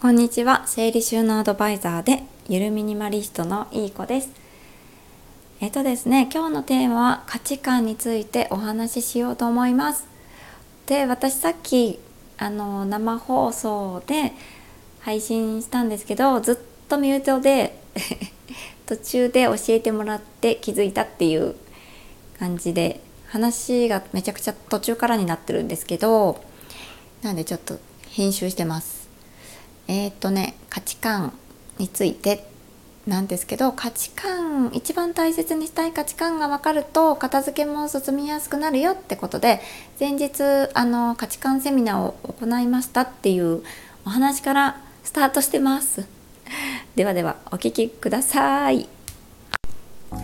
こんにちは。整理収納アドバイザーでゆるミニマリストのいい子です。えっとですね今日のテーマは価値観についてお話ししようと思います。で私さっきあの生放送で配信したんですけどずっとミュートで 途中で教えてもらって気づいたっていう感じで話がめちゃくちゃ途中からになってるんですけどなんでちょっと編集してます。えー、っとね価値観についてなんですけど価値観一番大切にしたい価値観が分かると片付けも進みやすくなるよってことで前日あの価値観セミナーを行いましたっていうお話からスタートしてます。ではではお聞きください。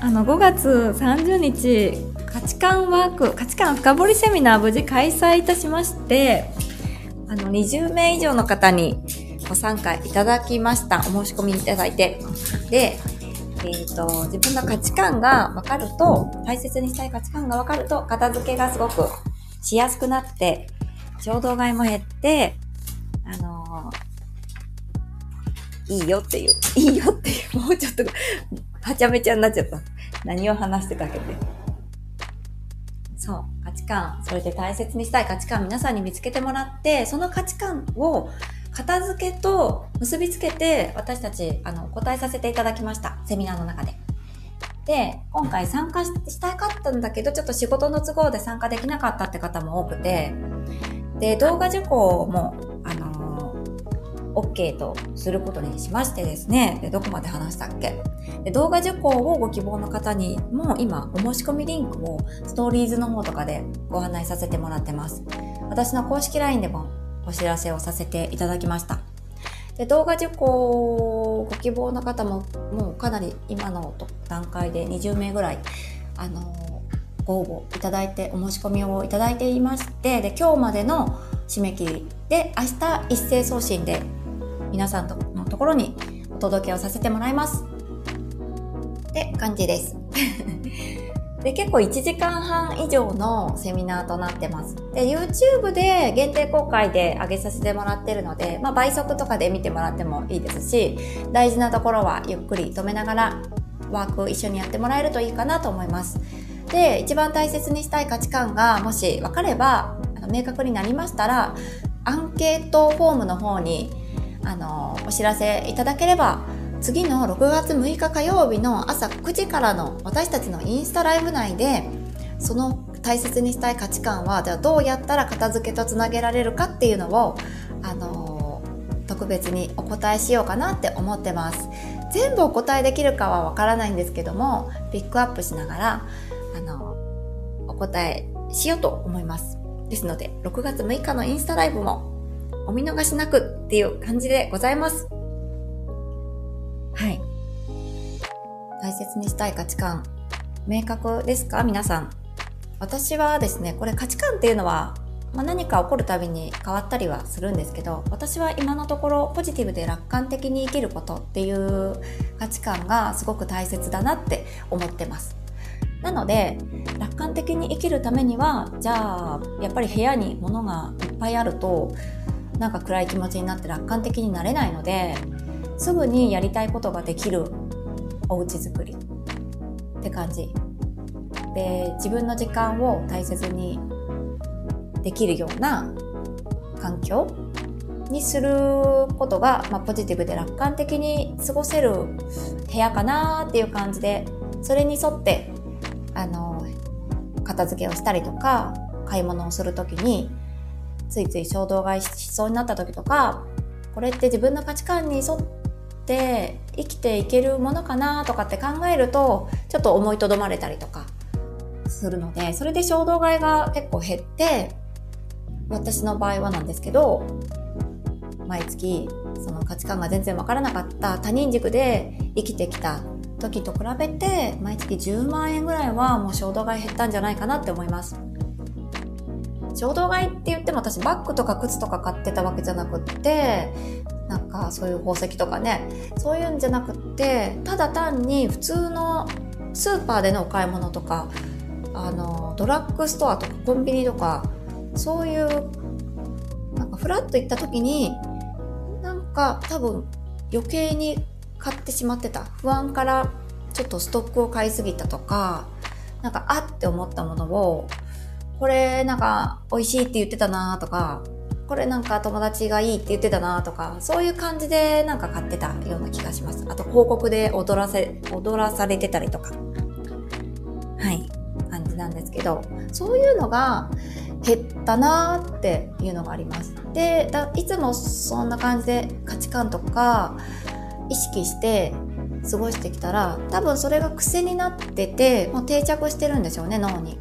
あの5月30日価値観ワーク価値観深掘りセミナー無事開催いたしましてあの20名以上の方にご参加いただきました。お申し込みいただいて。でえーと、自分の価値観が分かると大切にしたい価値観が分かると片付けがすごくしやすくなって衝動買いも減ってあのー、いいよっていういいよっていうもうちょっとはちゃめちゃになっちゃった。何を話してたけて。そう価値観。それで大切にしたい価値観皆さんに見つけてもらってその価値観を片付けと結びつけて私たちあの答えさせていただきました。セミナーの中で。で今回参加したかったんだけどちょっと仕事の都合で参加できなかったって方も多くて。で動画受講もあの OK とすることにしましてですね。でどこまで話したっけ。で動画受講をご希望の方にも今お申し込みリンクをストーリーズの方とかでご案内させてもらってます。私の公式 LINE でもお知らせをさせていただきました。で動画受講ご希望の方ももうかなり今の段階で20名ぐらいあのご応募いただいてお申し込みをいただいていましてで今日までの締め切りで明日一斉送信で皆さんのところにお届けをさせてもらいますって感じですで結構1時間半以上のセミナーとなってます。で、YouTube で限定公開で上げさせてもらってるので、まあ、倍速とかで見てもらってもいいですし、大事なところはゆっくり止めながらワーク一緒にやってもらえるといいかなと思います。で、一番大切にしたい価値観がもし分かれば、あの明確になりましたら、アンケートフォームの方にあのお知らせいただければ次の6月6日火曜日の朝9時からの私たちのインスタライブ内でその大切にしたい価値観はじゃあどうやったら片付けとつなげられるかっていうのをあの特別にお答えしようかなって思ってます全部お答えできるかはわからないんですけどもピックアップしながらあのお答えしようと思います。ですので6月6日のインスタライブもお見逃しなくっていう感じでございます。はい。大切にしたい価値観、明確ですか？皆さん。私はですね、これ価値観っていうのは、まあ、何か起こるたびに変わったりはするんですけど、私は今のところポジティブで楽観的に生きることっていう価値観がすごく大切だなって思ってます。なので楽観的に生きるためにはじゃあやっぱり部屋に物がいっぱいあるとなんか暗い気持ちになって楽観的になれないのですぐにやりたいことができるおうち作りって感じ。で自分の時間を大切にできるような環境にすることが、まあ、ポジティブで楽観的に過ごせる部屋かなっていう感じでそれに沿ってあの片付けをしたりとか買い物をする時についつい衝動買いしそうになった時とかこれって自分の価値観に沿っって生きていけるものかなとかって考えるとちょっと思いとどまれたりとかするのでそれで衝動買いが結構減って私の場合はなんですけど毎月その価値観が全然わからなかった他人軸で生きてきた時と比べて毎月10万円ぐらいはもう衝動買い減ったんじゃないかなって思います。衝動買いって言っても私バッグとか靴とか買ってたわけじゃなくってなんかそういう宝石とかね。そういうんじゃなくってただ単に普通のスーパーでのお買い物とかあのドラッグストアとかコンビニとかそういうなんかフラッと行った時になんか多分余計に買ってしまってた。不安からちょっとストックを買いすぎたとかなんかあって思ったものをこれなんか美味しいって言ってたなとかこれなんか友達がいいって言ってたなとかそういう感じでなんか買ってたような気がします。あと広告で踊らせ踊らされてたりとか。はい。感じなんですけどそういうのが減ったなーっていうのがあります。でいつもそんな感じで価値観とか意識して過ごしてきたら多分それが癖になっててもう定着してるんでしょうね脳に。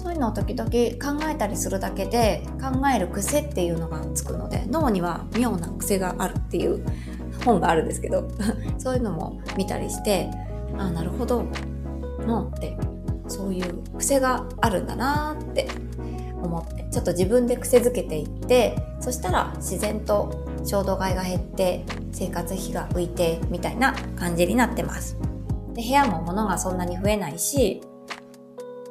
そういうのを時々考えたりするだけで考える癖っていうのがつくので脳には妙な癖があるっていう 本があるんですけど そういうのも見たりしてああなるほど脳ってそういう癖があるんだなって思ってちょっと自分で癖づけていってそしたら自然と衝動買いが減って生活費が浮いてみたいな感じになってます。で部屋も物がそんなに増えないし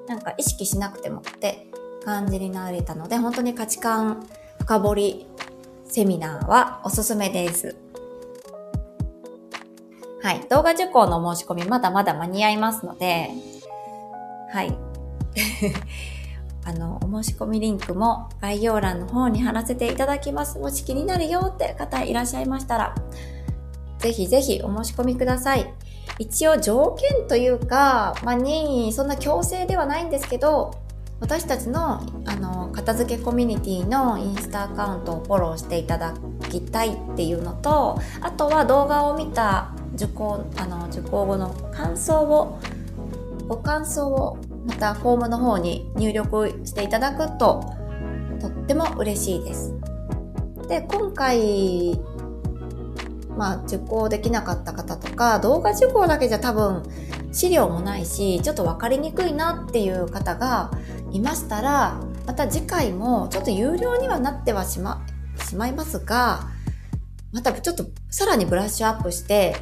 なんか意識しなくてもって感じになれたので、本当に価値観深掘りセミナーはおすすめです。はい。動画受講の申し込みまだまだ間に合いますので、はい。あの、お申し込みリンクも概要欄の方に貼らせていただきます。もし気になるよって方いらっしゃいましたら、ぜひぜひお申し込みください。一応条件というか、まあ、任意、そんな強制ではないんですけど、私たちのあの片付けコミュニティのインスタアカウントをフォローしていただきたいっていうのとあとは動画を見た受講あの受講後の感想をご感想をまたフォームの方に入力していただくととっても嬉しいです。で今回まあ、受講できなかった方とか、動画受講だけじゃ多分資料もないし、ちょっと分かりにくいなっていう方がいましたら、また次回もちょっと有料にはなってはしま、しまいますが、またちょっとさらにブラッシュアップして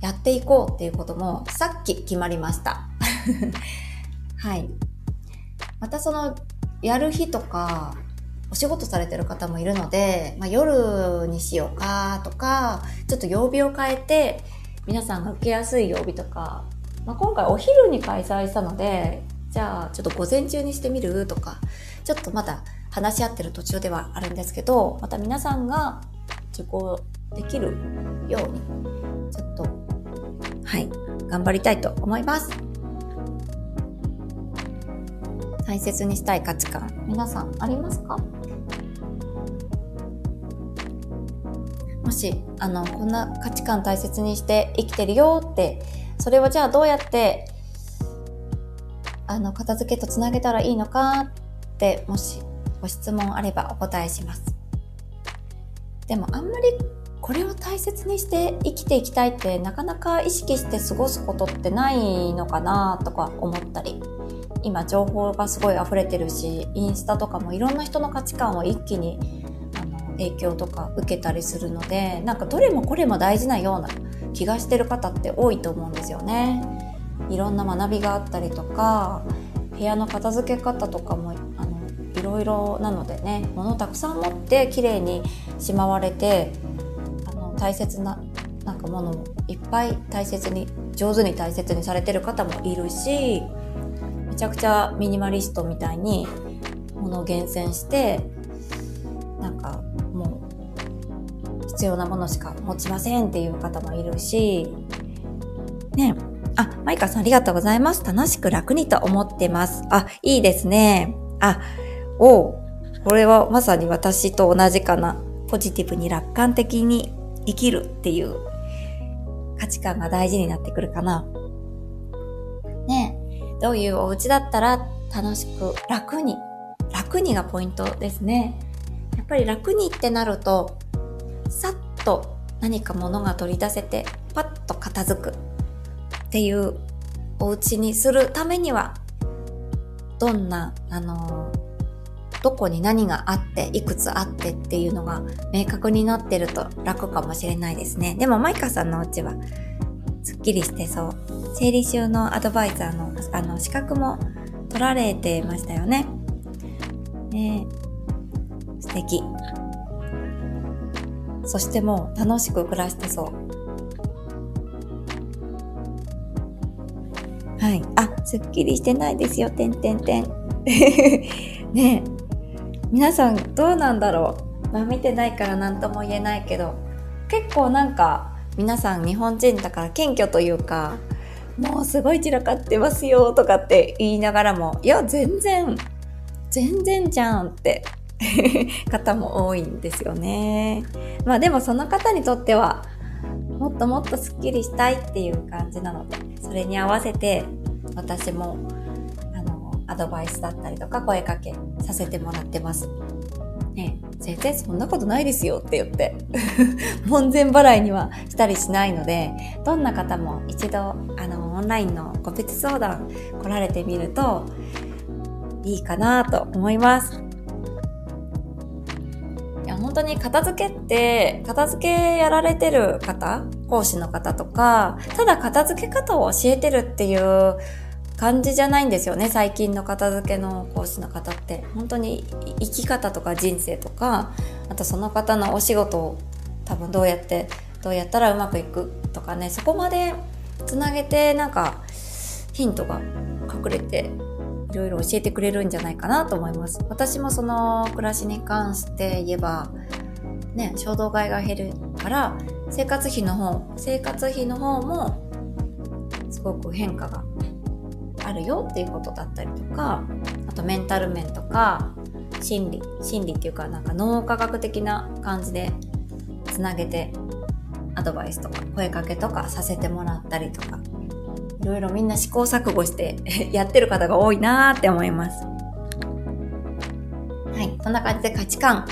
やっていこうっていうこともさっき決まりました。はい。またその、やる日とか、お仕事されてる方もいるので、まあ、夜にしようかとか、ちょっと曜日を変えて、皆さんが受けやすい曜日とか、まあ、今回お昼に開催したので、じゃあちょっと午前中にしてみるとか、ちょっとまだ話し合ってる途中ではあるんですけど、また皆さんが受講できるように、ちょっと、はい、頑張りたいと思います。大切にしたい価値観、皆さんありますか？もし、あの、こんな価値観大切にして生きてるよって、それをじゃあどうやって、あの、片付けとつなげたらいいのかって、もしご質問あればお答えします。でもあんまりこれを大切にして生きていきたいってなかなか意識して過ごすことってないのかなとか思ったり今情報がすごい溢れてるしインスタとかもいろんな人の価値観を一気にあの影響とか受けたりするのでなんかどれもこれも大事なような気がしてる方って多いと思うんですよね。いろんな学びがあったりとか部屋の片付け方とかもあのいろいろなのでね物をたくさん持って綺麗にしまわれてあの大切ななんかものをいっぱい大切に上手に大切にされてる方もいるしめちゃくちゃミニマリストみたいに物を厳選してなんかもう必要なものしか持ちませんっていう方もいるし、ねあ、マイカさんありがとうございます。楽しく楽にと思ってます。あ、いいですね。あ、おこれはまさに私と同じかな。ポジティブに楽観的に生きるっていう価値観が大事になってくるかな。どういうお家だったら楽しく楽に、楽にがポイントですね。やっぱり楽にってなるとさっと何か物が取り出せてパッと片付くっていうお家にするためにはどんな、あのどこに何があっていくつあってっていうのが明確になってると楽かもしれないですね。でもマイカさんのお家はきりしてそう。整理収納アドバイザーのあの資格も取られてましたよね。ね素敵。そしてもう楽しく暮らしてそう。はい。あ、すっきりしてないですよ、てんてんてん。ねえ。皆さんどうなんだろうまあ見てないから何とも言えないけど、結構なんか皆さん日本人だから謙虚というか、もうすごい散らかってますよとかって言いながらも、いや、全然、全然じゃんって 方も多いんですよね。まあでもその方にとっては、もっともっとスッキリしたいっていう感じなので、それに合わせて私も、あの、アドバイスだったりとか声かけさせてもらってます。ね、全然そんなことないですよって言って、門前払いにはしたりしないので、どんな方も一度、あの、オンラインの個別相談来られてみると、いいかなと思います。いや、本当に片付けって、片付けやられてる方、講師の方とか、ただ片付け方を教えてるっていう感じじゃないんですよね最近の片付けの講師の方って。本当に生き方とか人生とかあとその方のお仕事を多分どうやってどうやったらうまくいくとかねそこまでつなげてなんかヒントが隠れていろいろ教えてくれるんじゃないかなと思います。私もその暮らしに関して言えばね衝動買いが減るから生活費の方生活費の方もすごく変化があるよっていうことだったりとかあとメンタル面とか心理心理っていうかなんか脳科学的な感じでつなげてアドバイスとか声かけとかさせてもらったりとかいろいろみんな試行錯誤して やってる方が多いなーって思います。はいそんな感じで価値観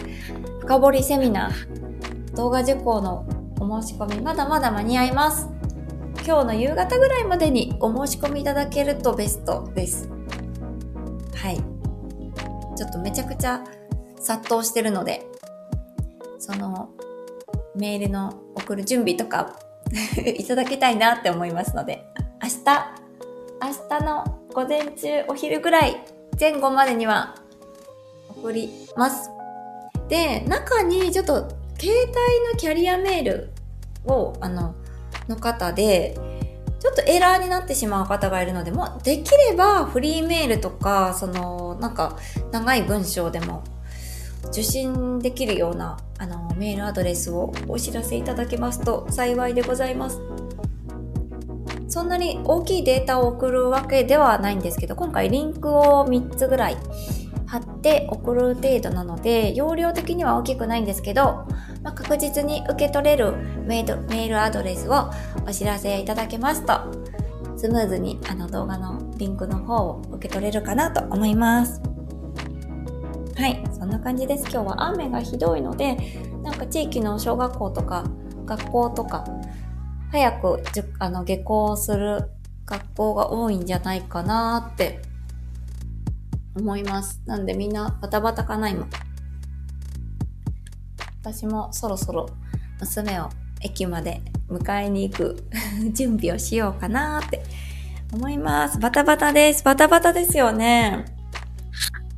深掘りセミナー動画受講のお申し込みまだまだ間に合います。今日の夕方ぐらいまでにお申し込みいただけるとベストです。はい。ちょっとめちゃくちゃ殺到してるので、そのメールの送る準備とか いただきたいなって思いますので、明日、明日の午前中お昼ぐらい前後までには送ります。で、中にちょっと携帯のキャリアメールをあのの方で、ちょっとエラーになってしまう方がいるので、もできればフリーメールとか、その、なんか長い文章でも受信できるようなあのメールアドレスをお知らせいただけますと幸いでございます。そんなに大きいデータを送るわけではないんですけど、今回リンクを3つぐらい貼って送る程度なので、容量的には大きくないんですけど、まあ、確実に受け取れるメールアドレスをお知らせいただけますと、スムーズにあの動画のリンクの方を受け取れるかなと思います。はい、そんな感じです。今日は雨がひどいので、なんか地域の小学校とか学校とか、早くあの下校する学校が多いんじゃないかなって思います。なんでみんなバタバタかな今。私もそろそろ娘を駅まで迎えに行く 準備をしようかなって思います。バタバタです。バタバタですよね。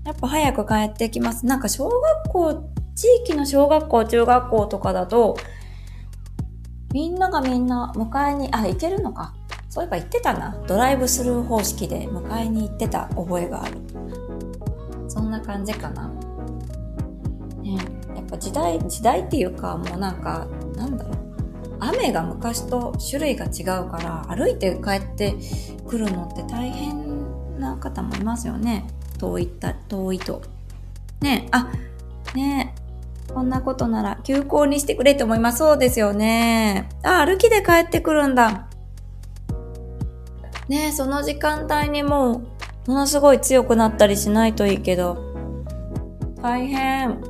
やっぱ早く帰ってきます。なんか小学校、地域の小学校、中学校とかだと、みんながみんな迎えに、あ、行けるのか。そういえば行ってたな。ドライブスルー方式で迎えに行ってた覚えがある。そんな感じかな。ねやっぱ時代、時代っていうかもうなんか、なんだろう。雨が昔と種類が違うから歩いて帰ってくるのって大変な方もいますよね。遠いった、遠いと。ねあ、ねこんなことなら休校にしてくれって思います。そうですよね。あ、歩きで帰ってくるんだ。ねその時間帯にもう、ものすごい強くなったりしないといいけど。大変。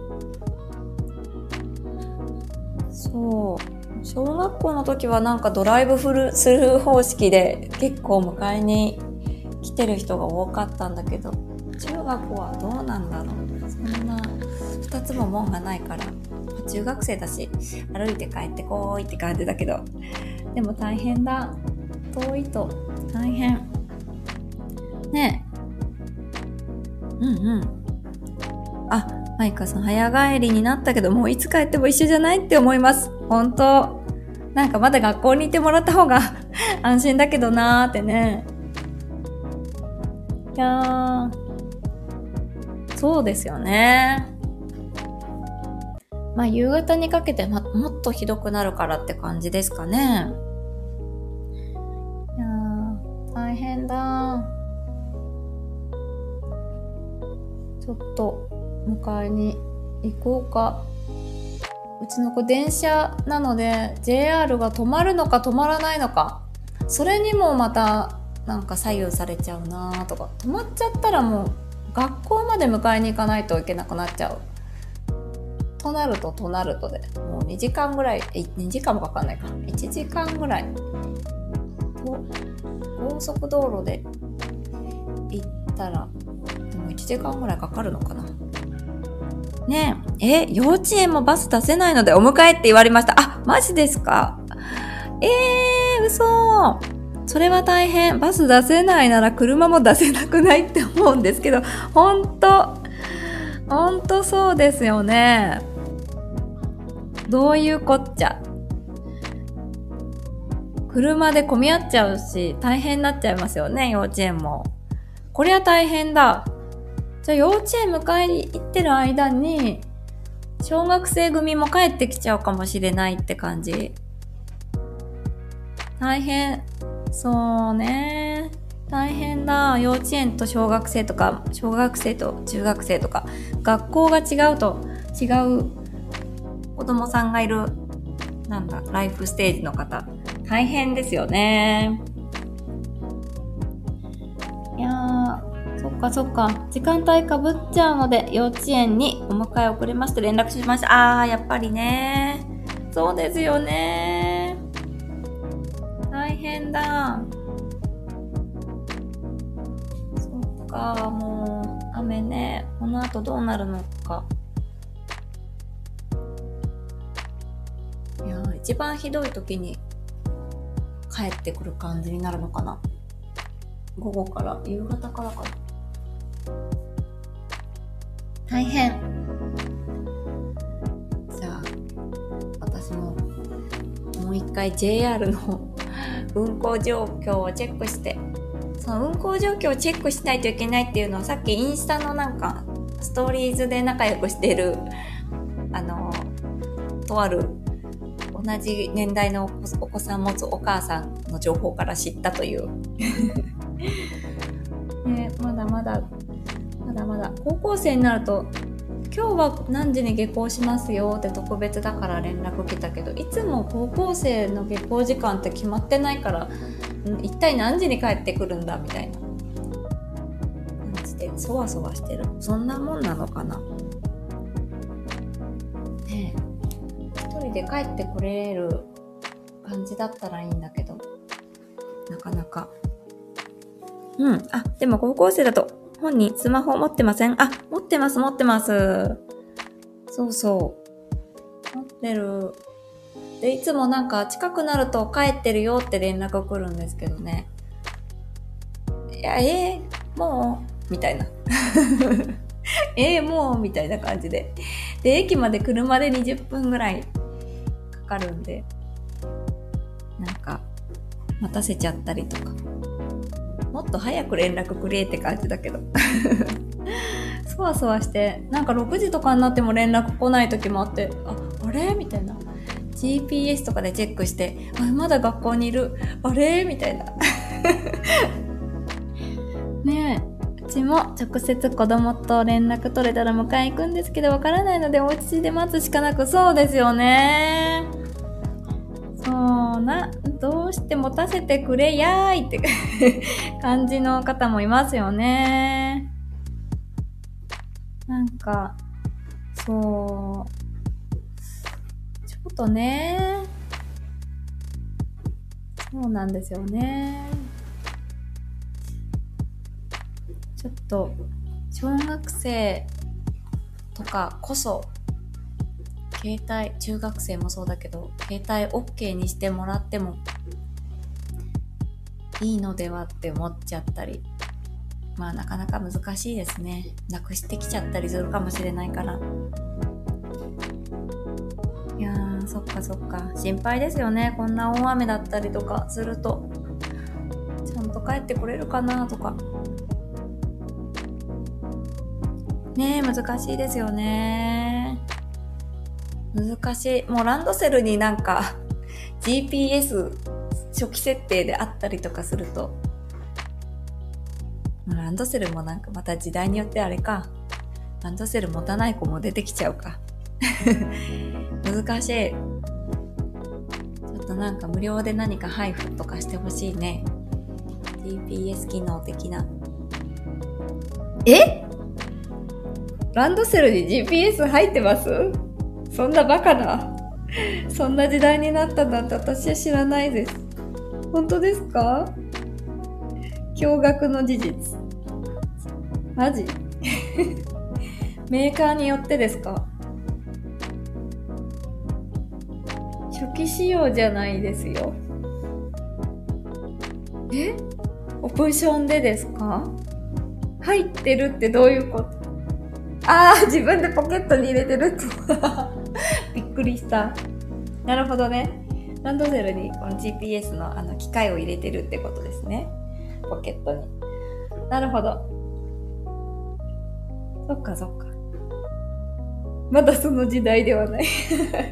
そう。小学校の時はなんかドライブフルスルー方式で結構迎えに来てる人が多かったんだけど、中学校はどうなんだろう。そんな2つも門がないから、中学生だし、歩いて帰ってこいって感じだけど、でも大変だ。遠いと大変。ねえ。うんうん。あ、マイカさん、早帰りになったけど、もういつ帰っても一緒じゃないって思います。本当なんかまだ学校にいてもらった方が 安心だけどなーってね。いやー、そうですよね。まあ夕方にかけて、ま、もっとひどくなるからって感じですかね。だ。ちょっと迎えに行こうか。うちの子電車なので JR が止まるのか止まらないのか。それにもまたなんか左右されちゃうなとか。止まっちゃったらもう学校まで迎えに行かないといけなくなっちゃう。となるととなるとでもう2時間ぐらい2時間もかかんないか。1時間ぐらい。高速道路で行ったらもう1時間ぐらいかかるのかなねえ、え、幼稚園もバス出せないのでお迎えって言われました。あ、マジですか？えー、嘘。それは大変。バス出せないなら車も出せなくないって思うんですけど、ほんと、ほんとそうですよね。どういうこっちゃ。車で混み合っちゃうし、大変になっちゃいますよね、幼稚園も。こりゃ大変だ。じゃあ幼稚園迎えに行ってる間に、小学生組も帰ってきちゃうかもしれないって感じ。大変。そうね。大変だ。幼稚園と小学生とか、小学生と中学生とか、学校が違うと違う子供さんがいる、なんだ、ライフステージの方。大変ですよね。いやー、そっかそっか。時間帯かぶっちゃうので、幼稚園にお迎え遅れまして連絡しました。あー、やっぱりね。そうですよね。大変だ。そっか、もう、雨ね。この後どうなるのか。いや一番ひどい時に帰ってくる感じになるのかな。午後から夕方からかな。大変。じゃあ、私も、もう一回 JR の運行状況をチェックして、その運行状況をチェックしないといけないっていうのはさっきインスタのなんか、ストーリーズで仲良くしてる、あの、とある同じ年代のお子さん持つお母さんの情報から知ったという。ね、まだまだまだまだ。高校生になると今日は何時に下校しますよって特別だから連絡来たけどいつも高校生の下校時間って決まってないから一体何時に帰ってくるんだみたいな感じでそわそわしてる。そんなもんなのかな。え一人で帰ってこれる感じだったらいいんだけどなかなかうんあでも高校生だと本人スマホ持ってません？あ、持ってます、持ってます。そうそう。持ってる。で、いつもなんか近くなると帰ってるよって連絡来るんですけどね。いや、えー、もう？みたいな。えー、もう？みたいな感じで。で、駅まで車で20分ぐらいかかるんで、なんか、待たせちゃったりとか。もっと早く連絡くれって感じだけど。そわそわして、なんか6時とかになっても連絡来ない時もあって、あ、あれ？みたいな。GPS とかでチェックして、あ、まだ学校にいる？あれ？みたいな。ねえ。うちも直接子供と連絡取れたら迎え行くんですけど、わからないのでお家で待つしかなく、そうですよね。な、どうして持たせてくれやーいって 感じの方もいますよね。なんか、そう、ちょっとね、そうなんですよね。ちょっと、小学生とかこそ携帯、中学生もそうだけど、携帯 OK にしてもらってもいいのではって思っちゃったりまあなかなか難しいですね。なくしてきちゃったりするかもしれないから。いやー、そっかそっか。心配ですよね。こんな大雨だったりとかすると。ちゃんと帰ってこれるかなとか。ねえ、難しいですよね。難しい。もうランドセルになんか GPS 初期設定であったりとかすると、ランドセルもなんかまた時代によってあれか。ランドセル持たない子も出てきちゃうか。難しい。ちょっとなんか無料で何か配布とかしてほしいね。GPS 機能的な。え？ランドセルに GPS 入ってます？そんなバカな。そんな時代になったなんて私は知らないです。本当ですか？驚愕の事実。マジ？メーカーによってですか？初期仕様じゃないですよ。え？オプションでですか？入ってるってどういうこと？ああ、自分でポケットに入れてるって。くりした。なるほどね。ランドセルにこの GPS のあの機械を入れてるってことですね。ポケットに。なるほど。そっかそっか。まだその時代ではない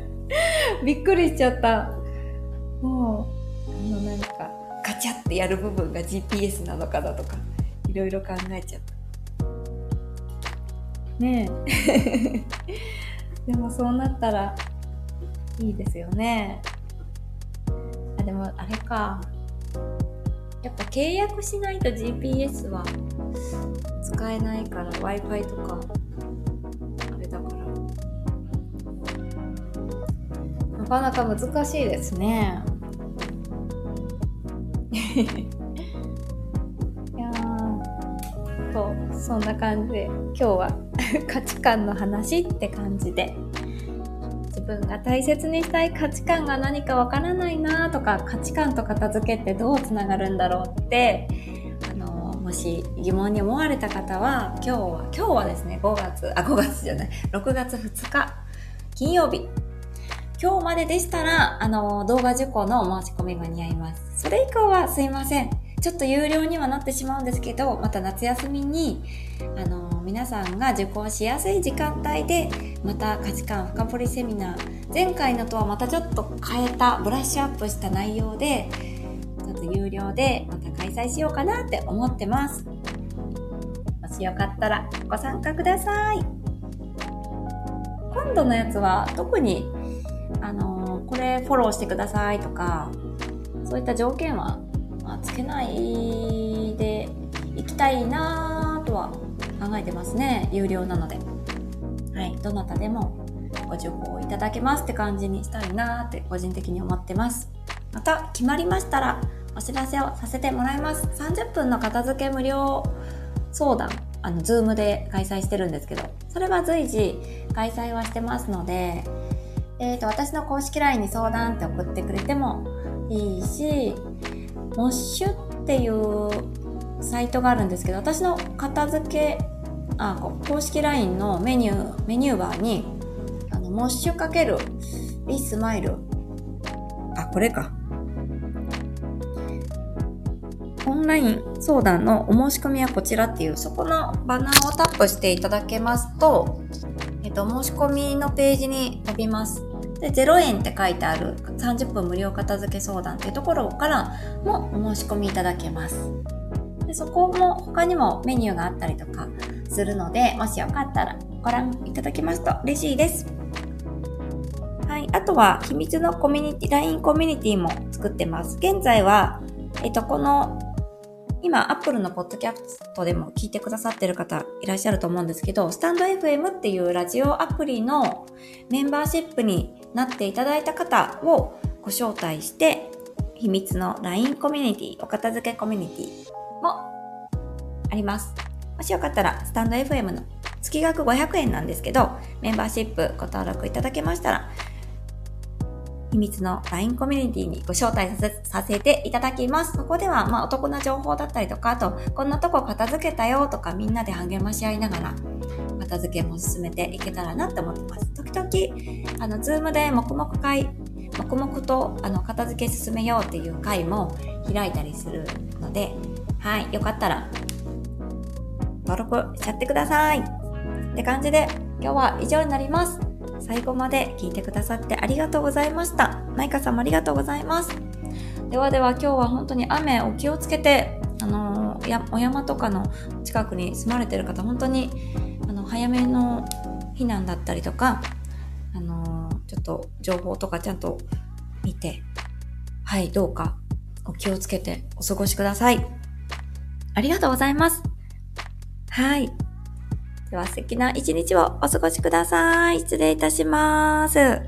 びっくりしちゃった。もう、あのなんか、ガチャってやる部分が GPS なのかだとか、いろいろ考えちゃった。ねえ。でもそうなったらいいですよね。あ。でもあれか。やっぱ契約しないと GPS は使えないから Wi-Fi とかあれだから。なかなか難しいですね。いやそうそんな感じで今日は 価値観の話って感じで。分が大切にしたい価値観が何かわからないなとか価値観と片付けってどうつながるんだろうってあのもし疑問に思われた方は今日は今日はですね5月あ5月じゃない6月2日金曜日。今日まででしたらあの動画受講の申し込み間に合います。それ以降はすいません。ちょっと有料にはなってしまうんですけどまた夏休みにあの皆さんが受講しやすい時間帯でまた価値観深掘りセミナー前回のとはまたちょっと変えたブラッシュアップした内容でちょっと有料でまた開催しようかなって思ってます。もしよかったらご参加ください。今度のやつは特にあのー、これフォローしてくださいとかそういった条件は、まあ、つけないでいきたいなとは考えてますね。有料なので。はい。どなたでもご受講いただけますって感じにしたいなって個人的に思ってます。また決まりましたらお知らせをさせてもらいます。30分の片付け無料相談あの Zoom で開催してるんですけどそれは随時開催はしてますのでえーと、私の公式 LINE に相談って送ってくれてもいいし、モッシュっていうサイトがあるんですけど、私の片付けあ公式 LINE のメニューメニューバーにあのモッシュかけるリスマイル。あこれか。オンライン相談のお申し込みはこちらっていうそこのバナーをタップしていただけますと、えっと、申し込みのページに飛びます。で0円って書いてある30分無料片付け相談っていうところからもお申し込みいただけます。でそこも他にもメニューがあったりとかするので、もしよかったらご覧いただけますと嬉しいです。はい。あとは、秘密のコミュニティ、LINE コミュニティも作ってます。現在は、えっと、この、今、Apple のポッドキャストでも聞いてくださってる方いらっしゃると思うんですけど、スタンド FM っていうラジオアプリのメンバーシップになっていただいた方をご招待して、秘密の LINE コミュニティ、お片付けコミュニティもあります。もしよかったら、スタンド FM の月額500円なんですけど、メンバーシップご登録いただけましたら、秘密の LINE コミュニティにご招待させさせていただきます。そこでは、まあ、お得な情報だったりとか、あと、こんなとこ片付けたよとか、みんなで励まし合いながら、片付けも進めていけたらなって思ってます。時々、あの、ズームで黙々会、黙々と、あの、片付け進めようっていう会も開いたりするので、はい、よかったら、登録しちゃってください。って感じで、今日は以上になります。最後まで聞いてくださってありがとうございました。マイカさんもありがとうございます。ではでは今日は本当に雨お気をつけて、あのー、お山とかの近くに住まれてる方、本当にあの早めの避難だったりとか、あのー、ちょっと情報とかちゃんと見て、はい、どうかお気をつけてお過ごしください。ありがとうございます。はい。では素敵な一日をお過ごしください。失礼いたします。